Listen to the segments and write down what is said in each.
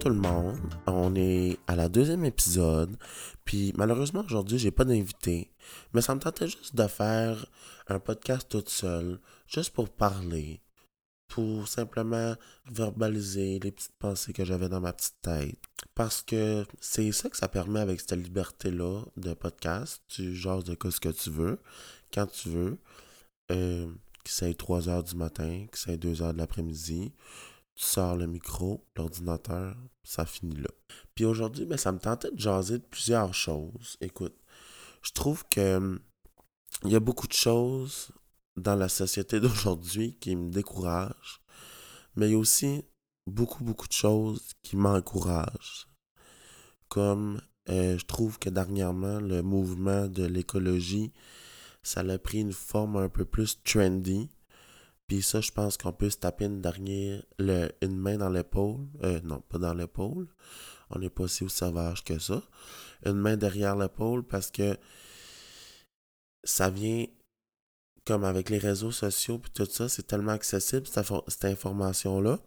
Tout le monde, on est à la deuxième épisode, puis malheureusement aujourd'hui j'ai pas d'invité, mais ça me tentait juste de faire un podcast toute seule, juste pour parler, pour simplement verbaliser les petites pensées que j'avais dans ma petite tête. Parce que c'est ça que ça permet avec cette liberté-là de podcast, tu genre de ce que tu veux, quand tu veux, euh, que ça 3 heures du matin, que ça 2 heures de l'après-midi, tu sors le micro, l'ordinateur, ça finit là. Puis aujourd'hui, ben, ça me tentait de jaser de plusieurs choses. Écoute, je trouve que il y a beaucoup de choses dans la société d'aujourd'hui qui me découragent, mais il y a aussi beaucoup, beaucoup de choses qui m'encouragent. Comme euh, je trouve que dernièrement, le mouvement de l'écologie, ça a pris une forme un peu plus trendy. Puis ça, je pense qu'on peut se taper une dernière, le, une main dans l'épaule. Euh, non, pas dans l'épaule. On n'est pas au sauvage que ça. Une main derrière l'épaule parce que ça vient comme avec les réseaux sociaux puis tout ça, c'est tellement accessible cette, information-là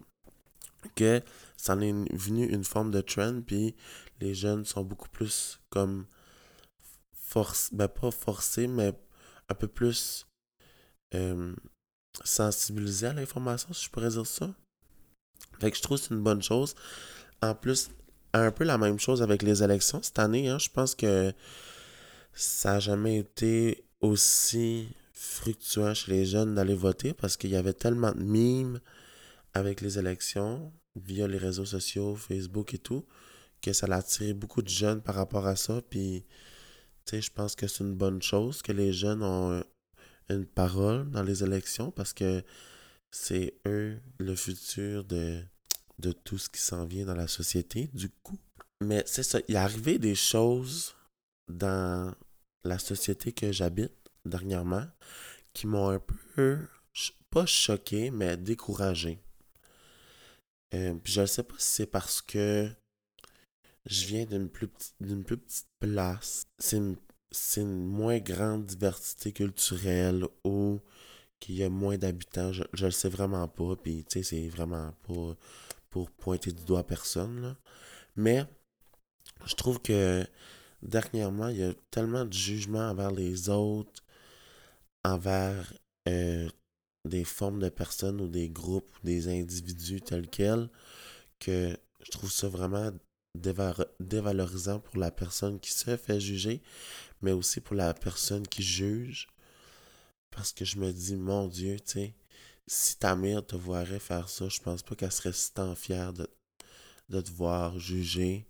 que ça en est venu une forme de trend puis les jeunes sont beaucoup plus comme force ben pas forcés mais un peu plus euh, sensibiliser à l'information, si je pourrais dire ça. Fait que je trouve que c'est une bonne chose. En plus, un peu la même chose avec les élections cette année. Hein, je pense que ça n'a jamais été aussi fructueux chez les jeunes d'aller voter parce qu'il y avait tellement de mimes avec les élections via les réseaux sociaux, Facebook et tout, que ça a attiré beaucoup de jeunes par rapport à ça. Puis, tu sais, je pense que c'est une bonne chose que les jeunes ont une parole dans les élections parce que c'est eux le futur de, de tout ce qui s'en vient dans la société, du coup. Mais c'est ça, il est arrivé des choses dans la société que j'habite dernièrement qui m'ont un peu, pas choqué, mais découragé. Euh, puis je ne sais pas si c'est parce que je viens d'une plus, d'une plus petite place. C'est une c'est une moins grande diversité culturelle ou qu'il y a moins d'habitants, je, je le sais vraiment pas. Puis, tu sais, c'est vraiment pas pour pointer du doigt personne. Mais, je trouve que dernièrement, il y a tellement de jugements envers les autres, envers euh, des formes de personnes ou des groupes ou des individus tels quels, que je trouve ça vraiment dévalorisant pour la personne qui se fait juger, mais aussi pour la personne qui juge. Parce que je me dis, mon Dieu, tu sais, si ta mère te voirait faire ça, je pense pas qu'elle serait si tant fière de, te voir juger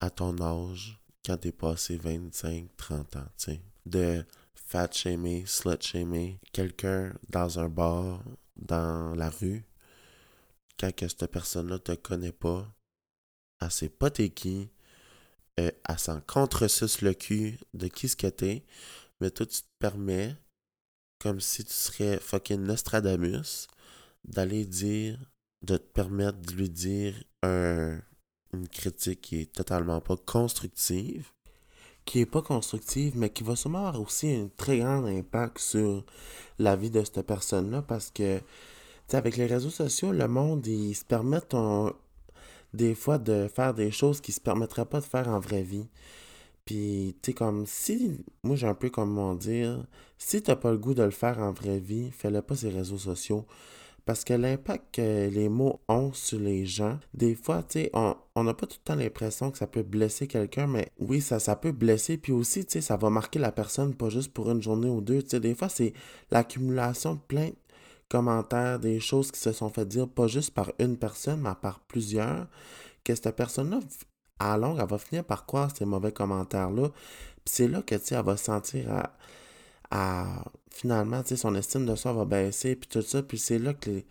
à ton âge quand t'es passé 25, 30 ans, tu sais. De fat shamer, slut shamer quelqu'un dans un bar, dans la rue, quand que cette personne-là te connaît pas, elle sait pas t'es qui, euh, elle s'en contresuce le cul de qui ce que t'es, mais toi, tu te permets, comme si tu serais fucking Nostradamus, d'aller dire, de te permettre de lui dire un, une critique qui est totalement pas constructive, qui est pas constructive, mais qui va sûrement avoir aussi un très grand impact sur la vie de cette personne-là, parce que, tu avec les réseaux sociaux, le monde, ils se permettent un, des fois de faire des choses qui se permettraient pas de faire en vraie vie. Puis, tu sais, comme si, moi j'ai un peu comme on dire, si t'as pas le goût de le faire en vraie vie, fais-le pas sur les réseaux sociaux. Parce que l'impact que les mots ont sur les gens, des fois, tu sais, on n'a pas tout le temps l'impression que ça peut blesser quelqu'un, mais oui, ça, ça peut blesser. Puis aussi, tu sais, ça va marquer la personne, pas juste pour une journée ou deux. Tu sais, des fois, c'est l'accumulation de plaintes commentaires, des choses qui se sont fait dire, pas juste par une personne, mais par plusieurs, que cette personne-là, à longue, elle va finir par croire ces mauvais commentaires-là. Puis c'est là que, tu sais, elle va sentir à, à finalement, tu sais, son estime de soi va baisser, puis tout ça. Puis c'est là que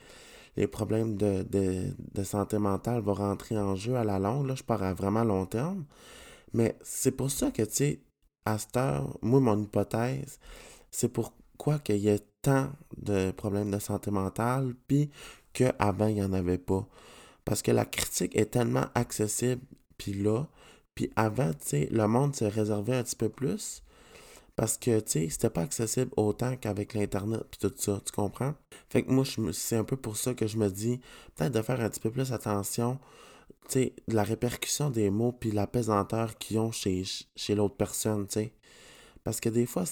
les, problèmes de, de, santé mentale vont rentrer en jeu à la longue. Là, je parle à vraiment long terme. Mais c'est pour ça que, tu sais, à cette heure, moi, mon hypothèse, c'est pourquoi qu'il y a tant de problèmes de santé mentale, puis qu'avant, il n'y en avait pas. Parce que la critique est tellement accessible, puis là, puis avant, tu sais, le monde se réservait un petit peu plus. Parce que, tu sais, c'était pas accessible autant qu'avec l'Internet puis tout ça, tu comprends? Fait que moi, c'est un peu pour ça que je me dis, peut-être de faire un petit peu plus attention, sais, la répercussion des mots puis la pesanteur qu'ils ont chez, l'autre personne, tu sais. Parce que des fois,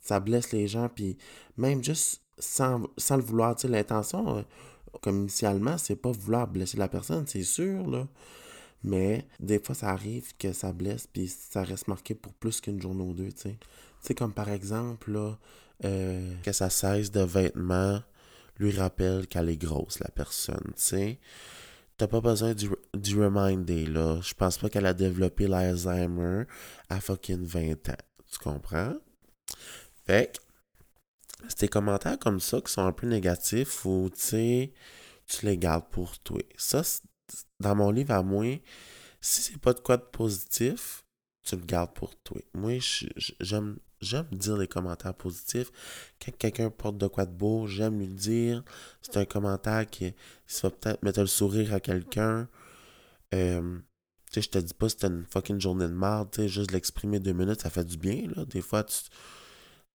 ça blesse les gens, puis même juste sans, le vouloir, tu sais, l'intention, euh, comme initialement, c'est pas vouloir blesser la personne, c'est sûr, là. Mais des fois, ça arrive que ça blesse, puis ça reste marqué pour plus qu'une journée ou deux, tu sais. Tu comme par exemple, euh, que sa cesse de vêtements lui rappelle qu'elle est grosse, la personne, tu sais. T'as pas besoin du, du reminder, là. Je pense pas qu'elle a développé l'Alzheimer à fucking 20 ans. Tu comprends? Fait c'est des commentaires comme ça qui sont un peu négatifs ou, tu sais, tu les gardes pour toi. Ça, dans mon livre à moi, si c'est pas de quoi de positif, tu le gardes pour toi. Moi, j'aime j'aime dire les commentaires positifs. Quand quelqu'un porte de quoi de beau, j'aime lui dire. C'est un commentaire qui va peut-être mettre le sourire à quelqu'un. Euh, tu sais, je te dis pas c'était une fucking journée de merde, tu sais, juste l'exprimer deux minutes, ça fait du bien, là. Des fois,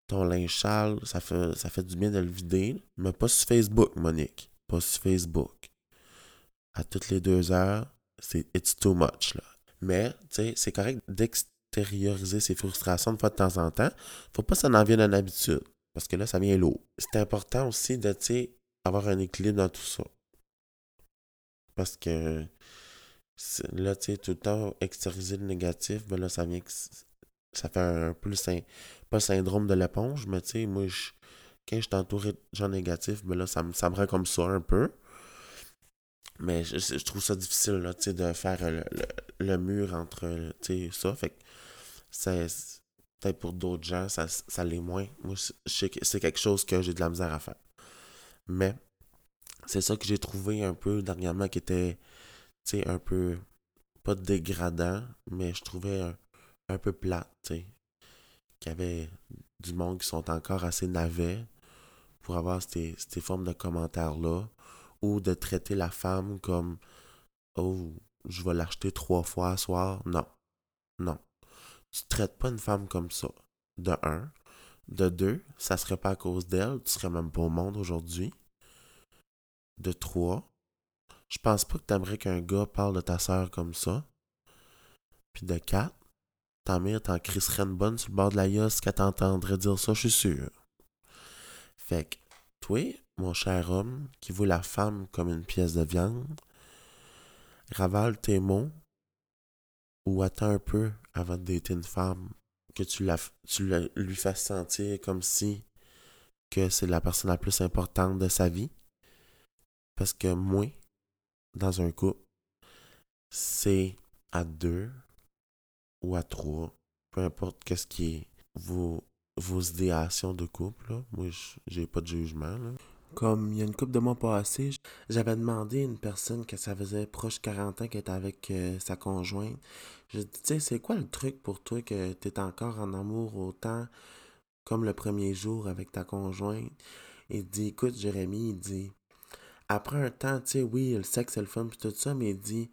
ton linge sale, ça fait, ça fait du bien de le vider. Mais pas sur Facebook, Monique. Pas sur Facebook. À toutes les deux heures, c'est it's too much, là. Mais, tu sais, c'est correct d'extérioriser ses frustrations de fois de temps en temps. Faut pas que ça en vienne une habitude. Parce que là, ça vient lourd. C'est important aussi de, tu sais, avoir un équilibre dans tout ça. Parce que là, tu sais, tout le temps extérioriser le négatif, ben là, ça vient que ça fait un peu le pas le syndrome de l'éponge, mais tu sais, moi, je, quand je suis entouré de gens négatifs, ben là, ça, me, ça me rend comme ça un peu. Mais je, trouve ça difficile, là, tu sais, de faire le, mur entre, tu sais, ça. Fait que peut-être pour d'autres gens, ça, ça l'est moins. Moi, c'est quelque chose que j'ai de la misère à faire. Mais c'est ça que j'ai trouvé un peu dernièrement qui était, tu sais, un peu, pas dégradant, mais je trouvais un, un peu plate, tu sais. Qu'il y avait du monde qui sont encore assez navets pour avoir ces, formes de commentaires-là. Ou de traiter la femme comme Oh, je vais l'acheter trois fois à soir. Non. Non. Tu traites pas une femme comme ça. De un. De deux, ça serait pas à cause d'elle. Tu serais même pas au monde aujourd'hui. De trois, je pense pas que t'aimerais qu'un gars parle de ta sœur comme ça. Puis de quatre, ta mère t'en crisserait une bonne sur le bord de la yosse qu'elle t'entendrait dire ça, je suis sûr. Fait que, toi, mon cher homme, qui voit la femme comme une pièce de viande, ravale tes mots ou attends un peu avant de une femme, que tu, la, tu lui fasses sentir comme si que c'est la personne la plus importante de sa vie. Parce que moi, dans un couple, c'est à deux ou à trois, peu importe qu'est-ce qui est vos, vos idéations de couple. Là. Moi, j'ai pas de jugement. Là. Comme il y a une couple de mois passés, j'avais demandé à une personne que ça faisait proche 40 ans qu'elle était avec euh, sa conjointe. Je dis, tu sais, c'est quoi le truc pour toi que tu es encore en amour autant comme le premier jour avec ta conjointe? Il dit, écoute, Jérémy, il dit, après un temps, tu sais, oui, le sexe, c'est le fun, puis tout ça, mais il dit,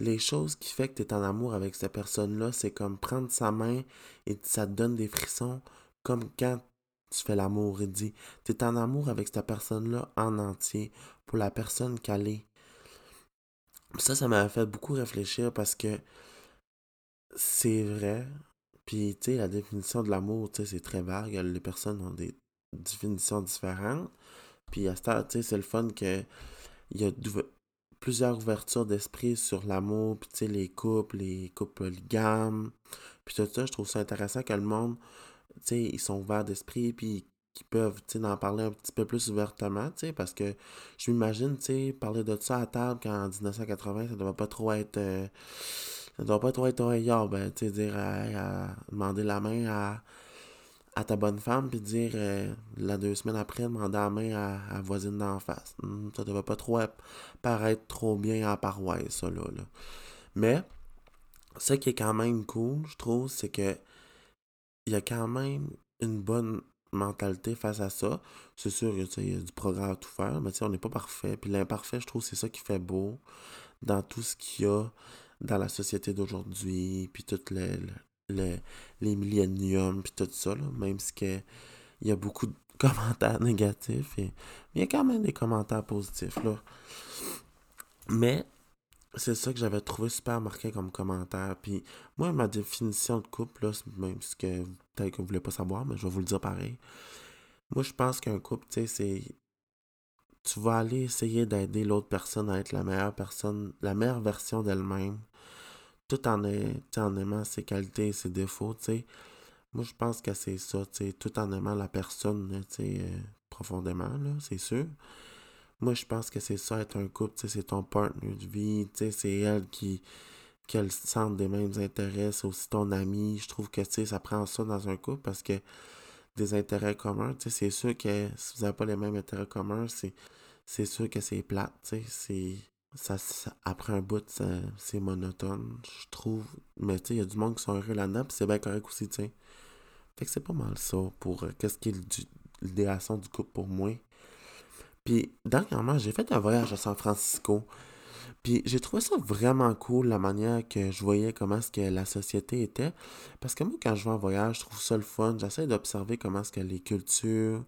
les choses qui fait que tu es en amour avec cette personne-là, c'est comme prendre sa main et ça te donne des frissons, comme quand tu fais l'amour. Il dit, tu es en amour avec cette personne-là en entier, pour la personne qu'elle est. Ça, ça m'a fait beaucoup réfléchir parce que c'est vrai. Puis, tu sais, la définition de l'amour, tu sais, c'est très vague. Les personnes ont des définitions différentes. Puis à ce tu sais, c'est le fun que il y a plusieurs ouvertures d'esprit sur l'amour, puis tu sais, les couples, les couples polygames. Puis tout ça, je trouve ça intéressant que le monde, tu sais, ils sont ouverts d'esprit, puis qu'ils peuvent, tu sais, en parler un petit peu plus ouvertement, tu sais, parce que je m'imagine, tu sais, parler de ça à table quand en 1980, ça ne doit pas trop être... Euh, ça doit pas trop être un ben, tu sais, dire, à, demander la main à à ta bonne femme puis dire euh, la deux semaines après demander la main à, la voisine d'en face. Hmm, ça devait pas trop paraître trop bien à paroisse, ça là, Mais ce qui est quand même cool, je trouve, c'est que il y a quand même une bonne mentalité face à ça. C'est sûr qu'il y a du progrès à tout faire, mais on n'est pas parfait. Puis l'imparfait, je trouve, c'est ça qui fait beau dans tout ce qu'il y a dans la société d'aujourd'hui, puis toutes les, milléniums puis tout ça, même si il y a beaucoup de commentaires négatifs, et, il y a quand même des commentaires positifs. Là. Mais c'est ça que j'avais trouvé super marqué comme commentaire. Puis moi, ma définition de couple, là, même ce que peut-être que vous voulez pas savoir, mais je vais vous le dire pareil. Moi, je pense qu'un couple, tu sais, c'est. Tu vas aller essayer d'aider l'autre personne à être la meilleure personne, la meilleure version d'elle-même, tout en, aimant ses qualités et ses défauts, tu sais. Moi, je pense que c'est ça, tu sais, tout en aimant la personne, tu sais, euh, profondément, là, c'est sûr. Moi, je pense que c'est ça, être un couple, c'est ton partner de vie, c'est elle qui, qui a des mêmes intérêts, c'est aussi ton ami. Je trouve que, ça prend ça dans un couple parce que des intérêts communs, c'est sûr que si vous n'avez pas les mêmes intérêts communs, c'est sûr que c'est plate, c'est... Ça, après un bout, c'est monotone, je trouve. Mais tu sais, il y a du monde qui sont heureux là-dedans, puis c'est bien correct aussi, tu sais. Fait que c'est pas mal ça pour euh, qu'est-ce qui est l'idéation du couple pour moi. Puis, dernièrement, j'ai fait un voyage à San Francisco. Puis, j'ai trouvé ça vraiment cool, la manière que je voyais comment est-ce que la société était. Parce que moi, quand je vais en voyage, je trouve ça le fun. J'essaie d'observer comment est-ce que les cultures,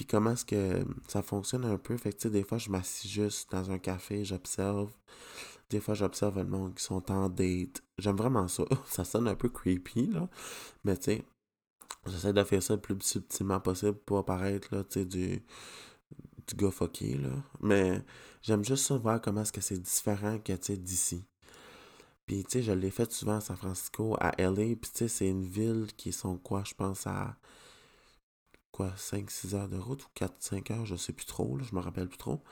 puis comment est-ce que ça fonctionne un peu? Fait que, tu sais, des fois, je m'assis juste dans un café, j'observe. Des fois, j'observe le monde qui sont en date. J'aime vraiment ça. ça sonne un peu creepy, là. Mais, tu sais, j'essaie de faire ça le plus subtilement possible pour apparaître, là, tu sais, du du gars fucké, là. Mais j'aime juste ça voir comment est-ce que c'est différent que, tu d'ici. Puis, tu sais, je l'ai fait souvent à San Francisco, à LA. Puis, tu sais, c'est une ville qui sont quoi, je pense, à quoi, 5-6 heures de route ou 4-5 heures, je sais plus trop, là, je me rappelle plus trop.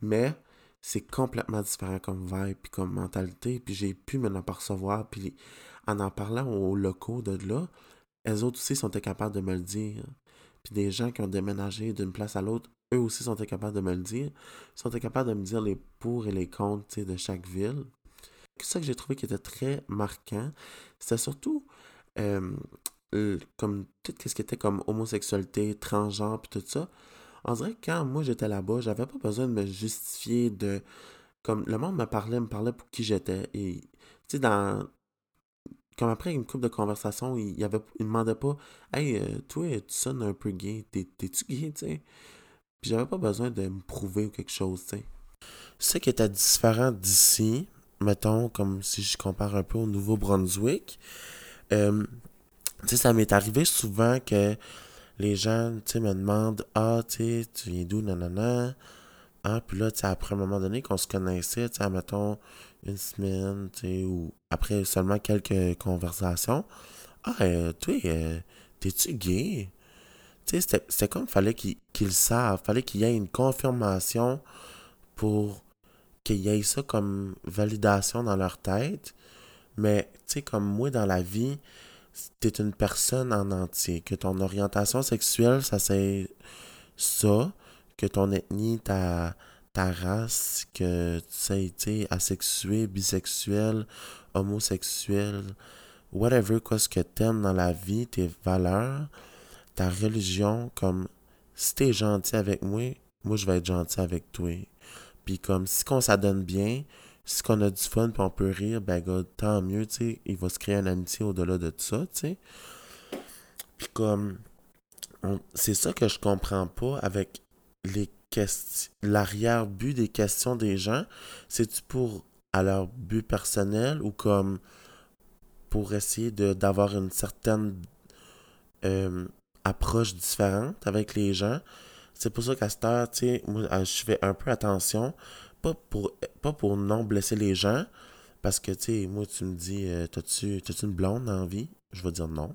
Mais c'est complètement différent comme vibe puis comme mentalité. Puis j'ai pu m'en apercevoir. Puis en en parlant aux locaux de là, elles autres aussi sont capables de me le dire. Puis des gens qui ont déménagé d'une place à l'autre, eux aussi sont capables de me le dire. Ils sont capables de me dire les pour et les contre de chaque ville. Ça que j'ai trouvé qui était très marquant, c'était surtout euh, comme tout ce qui était comme homosexualité, transgenre, puis tout ça. On dirait que quand moi j'étais là-bas, j'avais pas besoin de me justifier de. Comme le monde me parlait, me parlait pour qui j'étais. Et tu sais, dans, comme après une couple de conversation, il, il, avait, il demandait pas Hey, euh, toi, tu sonnes un peu gay, t'es-tu gay, tu sais? Puis j'avais pas besoin de me prouver ou quelque chose, tu sais. Ce qui était différent d'ici, mettons, comme si je compare un peu au Nouveau-Brunswick, euh, sais, ça m'est arrivé souvent que les gens, tu me demandent Ah, tu viens d'où, nanana. Ah, puis là, tu après un moment donné qu'on se connaissait, tu sais, mettons, une semaine, tu sais, ou après seulement quelques conversations. Ah, euh, toi, euh, t'es-tu gay? Tu sais, c'était comme fallait qu'ils le savent. Fallait qu'il y ait une confirmation pour qu'il y ait ça comme validation dans leur tête. Mais, tu sais, comme moi dans la vie, t'es une personne en entier. Que ton orientation sexuelle, ça c'est ça. Que ton ethnie, ta race, que tu sais, tu asexué, bisexuel, homosexuel, whatever, quoi, ce que t'aimes dans la vie, tes valeurs, ta religion, comme si t'es gentil avec moi, moi je vais être gentil avec toi. Puis comme si qu'on s'adonne bien, si qu'on a du fun puis on peut rire, ben God, tant mieux, tu sais, il va se créer une amitié au-delà de tout ça, tu sais. Puis comme, c'est ça que je comprends pas avec les l'arrière-but des questions des gens, c'est-tu pour à leur but personnel ou comme pour essayer d'avoir une certaine euh, approche différente avec les gens? C'est pour ça qu'à cette heure, tu sais, je fais un peu attention, pas pour, pas pour non blesser les gens, parce que, tu sais, moi, tu me dis, euh, t'as-tu une blonde en vie? Je vais dire non.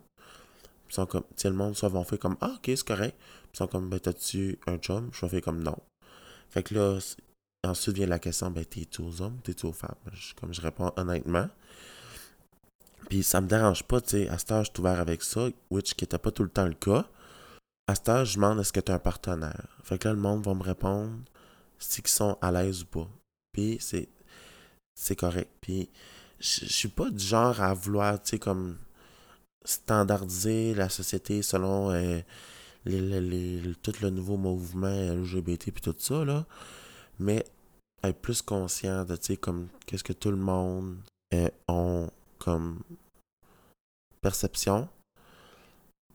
Ils sont comme, le monde, soit vont faire comme, ah, ok, c'est correct. Ils sont comme, ben, t'as-tu un chum? Je vais faire comme non. Fait que là, ensuite vient la question, ben, t'es-tu aux hommes, t'es-tu aux femmes? comme je réponds honnêtement. Puis ça me dérange pas, tu sais, à cette heure, je suis ouvert avec ça, which qui n'était pas tout le temps le cas. À cette heure, je demande est-ce que tu es un partenaire? Fait que là, le monde va me répondre si ils sont à l'aise ou pas. Puis c'est, c'est correct. Puis je suis pas du genre à vouloir, tu sais, comme standardiser la société selon euh, les, tout le nouveau mouvement LGBT puis tout ça, là. Mais être plus conscient de, tu sais, comme, qu'est-ce que tout le monde euh, ont comme perception.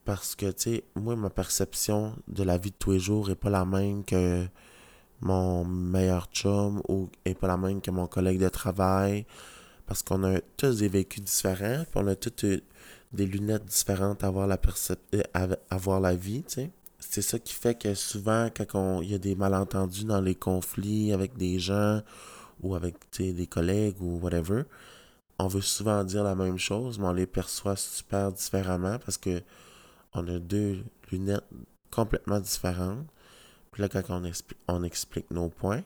Parce que, tu sais, moi, ma perception de la vie de tous les jours est pas la même que mon meilleur chum ou est pas la même que mon collègue de travail parce qu'on a tous des vécus différents, puis on a toutes euh, des lunettes différentes à voir la, euh, voir la vie, tu sais. C'est ça qui fait que souvent, quand il y a des malentendus dans les conflits avec des gens ou avec des collègues ou whatever, on veut souvent dire la même chose, mais on les perçoit super différemment parce que on a deux lunettes complètement différentes. Puis là, quand on, on explique nos points,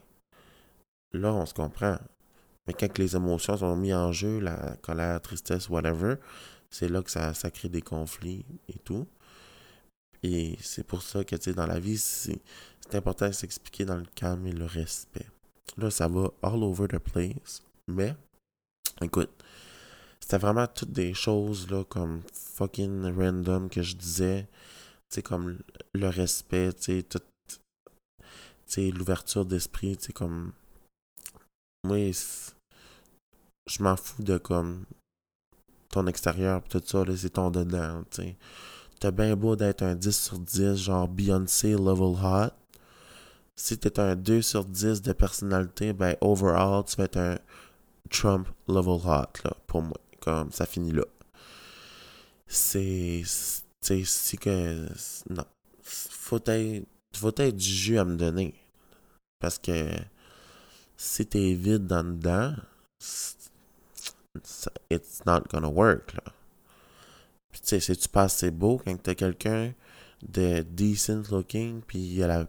là, on se comprend. Mais quand les émotions sont mises en jeu, la colère, tristesse, whatever, c'est là que ça, ça crée des conflits et tout. Et c'est pour ça que, tu sais, dans la vie, c'est important de s'expliquer dans le calme et le respect. Là, ça va all over the place. Mais, écoute, c'était vraiment toutes des choses, là, comme fucking random que je disais. Tu sais, comme le respect, tu sais, tout. L'ouverture d'esprit, tu comme. Moi, je m'en fous de comme ton extérieur tout ça, c'est ton dedans, tu sais. T'as bien beau d'être un 10 sur 10, genre Beyoncé level hot. Si t'es un 2 sur 10 de personnalité, ben overall, tu vas être un Trump level hot, là, pour moi. Comme ça finit là. C'est. Tu si que. Non. Faut être, faut être du jus à me donner. Parce que si t'es vide dans dedans, it's not gonna work, là. Puis tu sais, si tu passes c'est beau quand t'as quelqu'un de decent looking, puis il a la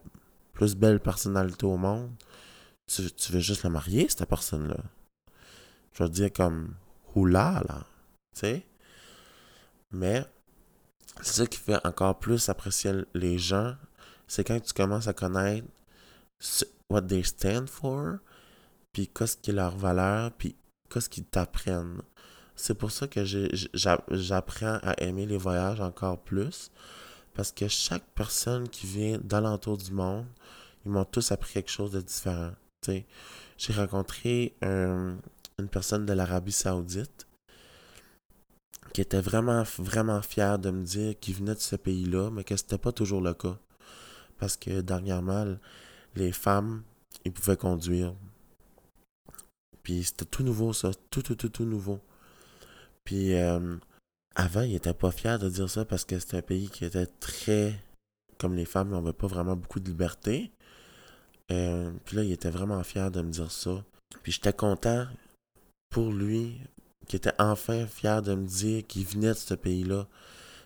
plus belle personnalité au monde, tu, tu veux juste la marier, cette personne-là? Je veux dire comme oula, là. Tu sais? Mais c'est ça qui fait encore plus apprécier les gens, c'est quand tu commences à connaître what they stand for, puis qu'est-ce qui est leur valeur, puis qu'est-ce qu'ils t'apprennent. C'est pour ça que j'apprends à aimer les voyages encore plus. Parce que chaque personne qui vient d'alentour du monde, ils m'ont tous appris quelque chose de différent. J'ai rencontré une personne de l'Arabie Saoudite qui était vraiment, vraiment fière de me dire qu'il venait de ce pays-là, mais que c'était pas toujours le cas. Parce que dernièrement, les femmes, ils pouvaient conduire. Puis c'était tout nouveau, ça. Tout, tout, tout, tout nouveau. Puis euh, avant, il était pas fier de dire ça parce que c'était un pays qui était très. Comme les femmes, on n'avait pas vraiment beaucoup de liberté. Euh, puis là, il était vraiment fier de me dire ça. Puis j'étais content pour lui, qui était enfin fier de me dire qu'il venait de ce pays-là.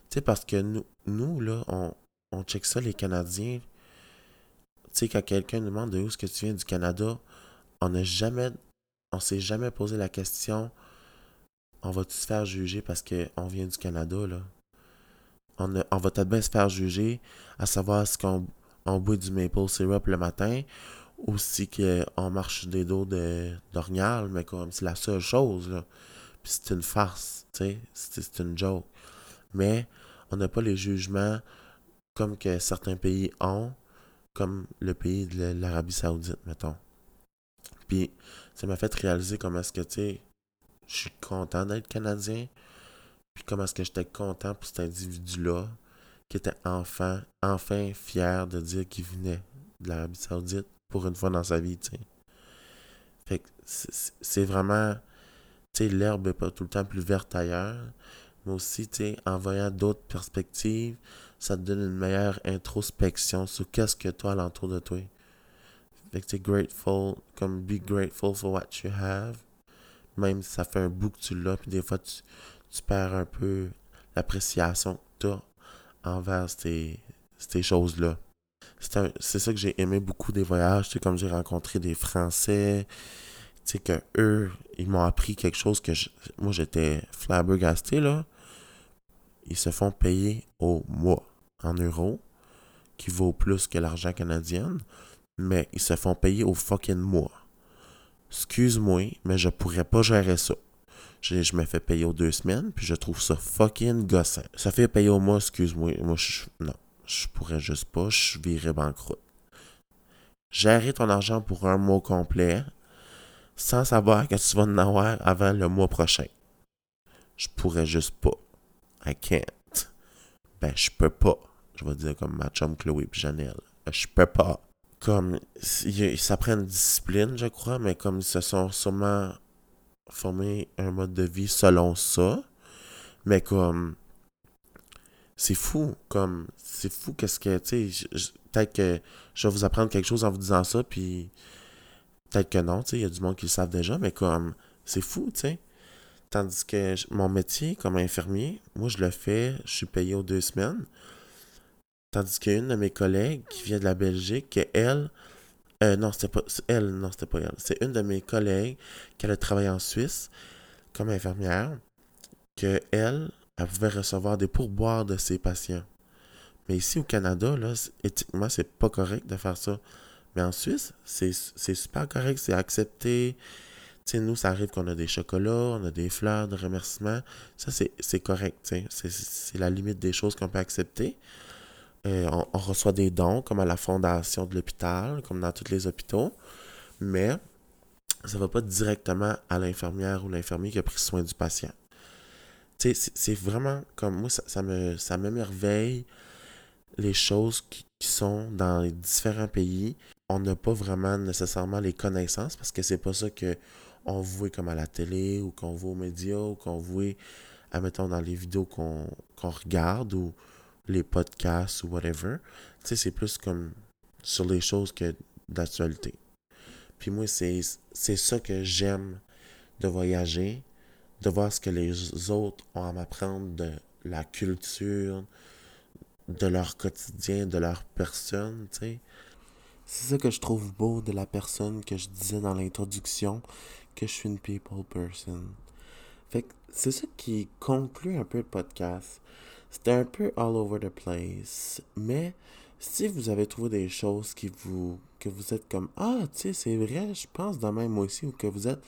Tu sais, parce que nous, nous là, on, on check ça, les Canadiens. Tu sais, quand quelqu'un nous demande de où est-ce que tu viens du Canada, on n'a jamais. On s'est jamais posé la question on va-tu se faire juger parce qu'on vient du Canada, là? On, on va peut-être bien se faire juger à savoir si on, on boit du maple syrup le matin ou si on marche des dos d'orignal, mais comme c'est la seule chose, là. Puis c'est une farce, tu sais, c'est une joke. Mais on n'a pas les jugements comme que certains pays ont, comme le pays de l'Arabie Saoudite, mettons. Puis ça m'a fait réaliser comment est-ce que, tu sais, je suis content d'être Canadien. Puis comment est-ce que j'étais content pour cet individu-là qui était enfin, enfin fier de dire qu'il venait de l'Arabie Saoudite pour une fois dans sa vie, tu sais. Fait que c'est vraiment, tu sais, l'herbe n'est pas tout le temps plus verte ailleurs, mais aussi, tu sais, en voyant d'autres perspectives, ça te donne une meilleure introspection sur qu'est-ce que toi alentour de toi. Fait que tu grateful, comme be grateful for what you have. Même si ça fait un bout que tu l'as, puis des fois, tu, perds un peu l'appréciation que tu as envers ces, choses-là. C'est ça que j'ai aimé beaucoup des voyages, sais, comme j'ai rencontré des Français, tu sais, que eux, ils m'ont appris quelque chose que moi, j'étais flabbergasté, là. Ils se font payer au mois en euros, qui vaut plus que l'argent canadien, mais ils se font payer au fucking mois. Excuse-moi, mais je pourrais pas gérer ça. Je, me fais payer aux deux semaines, puis je trouve ça fucking gossant. Ça fait payer au mois, excuse-moi. Moi, je, non, je pourrais juste pas, je virais banqueroute. Gérer ton argent pour un mois complet, sans savoir que tu vas en avoir avant le mois prochain. Je pourrais juste pas. I can't. Ben, je peux pas. Je vais dire comme ma chum Chloé et Janelle. Je peux pas. comme, ça prend une discipline, je crois, mais comme ils se sont sûrement formés un mode de vie selon ça, mais comme, c'est fou, comme, c'est fou qu'est-ce que, tu sais, peut-être que je vais vous apprendre quelque chose en vous disant ça, puis peut-être que non, tu sais, il y a du monde qui le savent déjà, mais comme, c'est fou, tu sais. Tandis que mon métier comme infirmier, moi je le fais, je suis payé aux deux semaines. Tandis qu'une de mes collègues qui vient de la Belgique, elle, euh, non, c'était pas elle, non, c'était pas elle. C'est une de mes collègues qui a travaillé en Suisse comme infirmière, que elle, elle pouvait recevoir des pourboires de ses patients. Mais ici au Canada, là, éthiquement, c'est pas correct de faire ça. Mais en Suisse, c'est super correct, c'est accepté. sais, nous, ça arrive qu'on a des chocolats, on a des fleurs de remerciement. Ça, c'est correct. C'est la limite des choses qu'on peut accepter. Euh, on, reçoit des dons, comme à la fondation de l'hôpital, comme dans tous les hôpitaux. Mais ça ne va pas directement à l'infirmière ou l'infirmier qui a pris soin du patient. C'est vraiment comme moi, ça, ça me ça m'émerveille les choses qui, sont dans les différents pays. On n'a pas vraiment nécessairement les connaissances parce que c'est pas ça que on voit comme à la télé ou qu'on voit aux médias ou qu'on voit, admettons, dans les vidéos qu'on regarde ou les podcasts ou whatever. Tu sais, c'est plus comme sur les choses que d'actualité. Puis moi, c'est ça que j'aime de voyager, de voir ce que les autres ont à m'apprendre de la culture, de leur quotidien, de leur personne, tu sais. C'est ça que je trouve beau de la personne que je disais dans l'introduction, que je suis une people person. Fait que c'est ça qui conclut un peu le podcast. C'était un peu all over the place. Mais si vous avez trouvé des choses qui vous que vous êtes comme Ah, tu sais, c'est vrai, je pense de même moi aussi, ou que vous êtes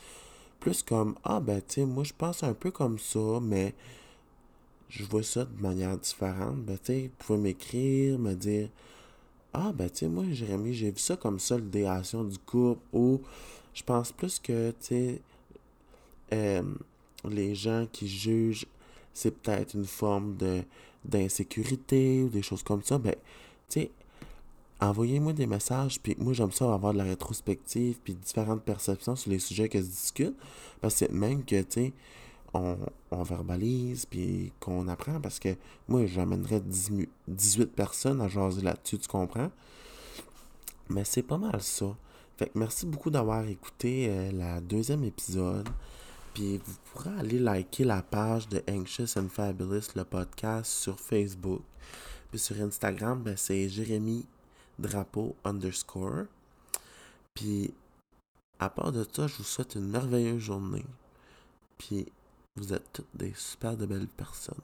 plus comme Ah ben tu sais, moi je pense un peu comme ça, mais je vois ça de manière différente, ben tu sais, vous pouvez m'écrire, me dire Ah ben tu sais, moi Jérémy, j'ai vu ça comme ça, l'idéation du couple, ou je pense plus que tu sais euh, les gens qui jugent c'est peut-être une forme de d'insécurité ou des choses comme ça, ben, tu sais, envoyez-moi des messages, puis moi j'aime ça avoir de la rétrospective, puis différentes perceptions sur les sujets que se discutent, parce que même que, tu sais, on, on, verbalise, puis qu'on apprend, parce que moi j'amènerais 18 personnes à jaser là-dessus, tu comprends? Mais c'est pas mal ça. Fait que merci beaucoup d'avoir écouté euh, la deuxième épisode. Puis vous pourrez aller liker la page de Anxious and Fabulous, le podcast, sur Facebook. Puis sur Instagram, ben, c'est Jérémy Drapeau underscore. Puis à part de ça, je vous souhaite une merveilleuse journée. Puis vous êtes toutes des super de belles personnes.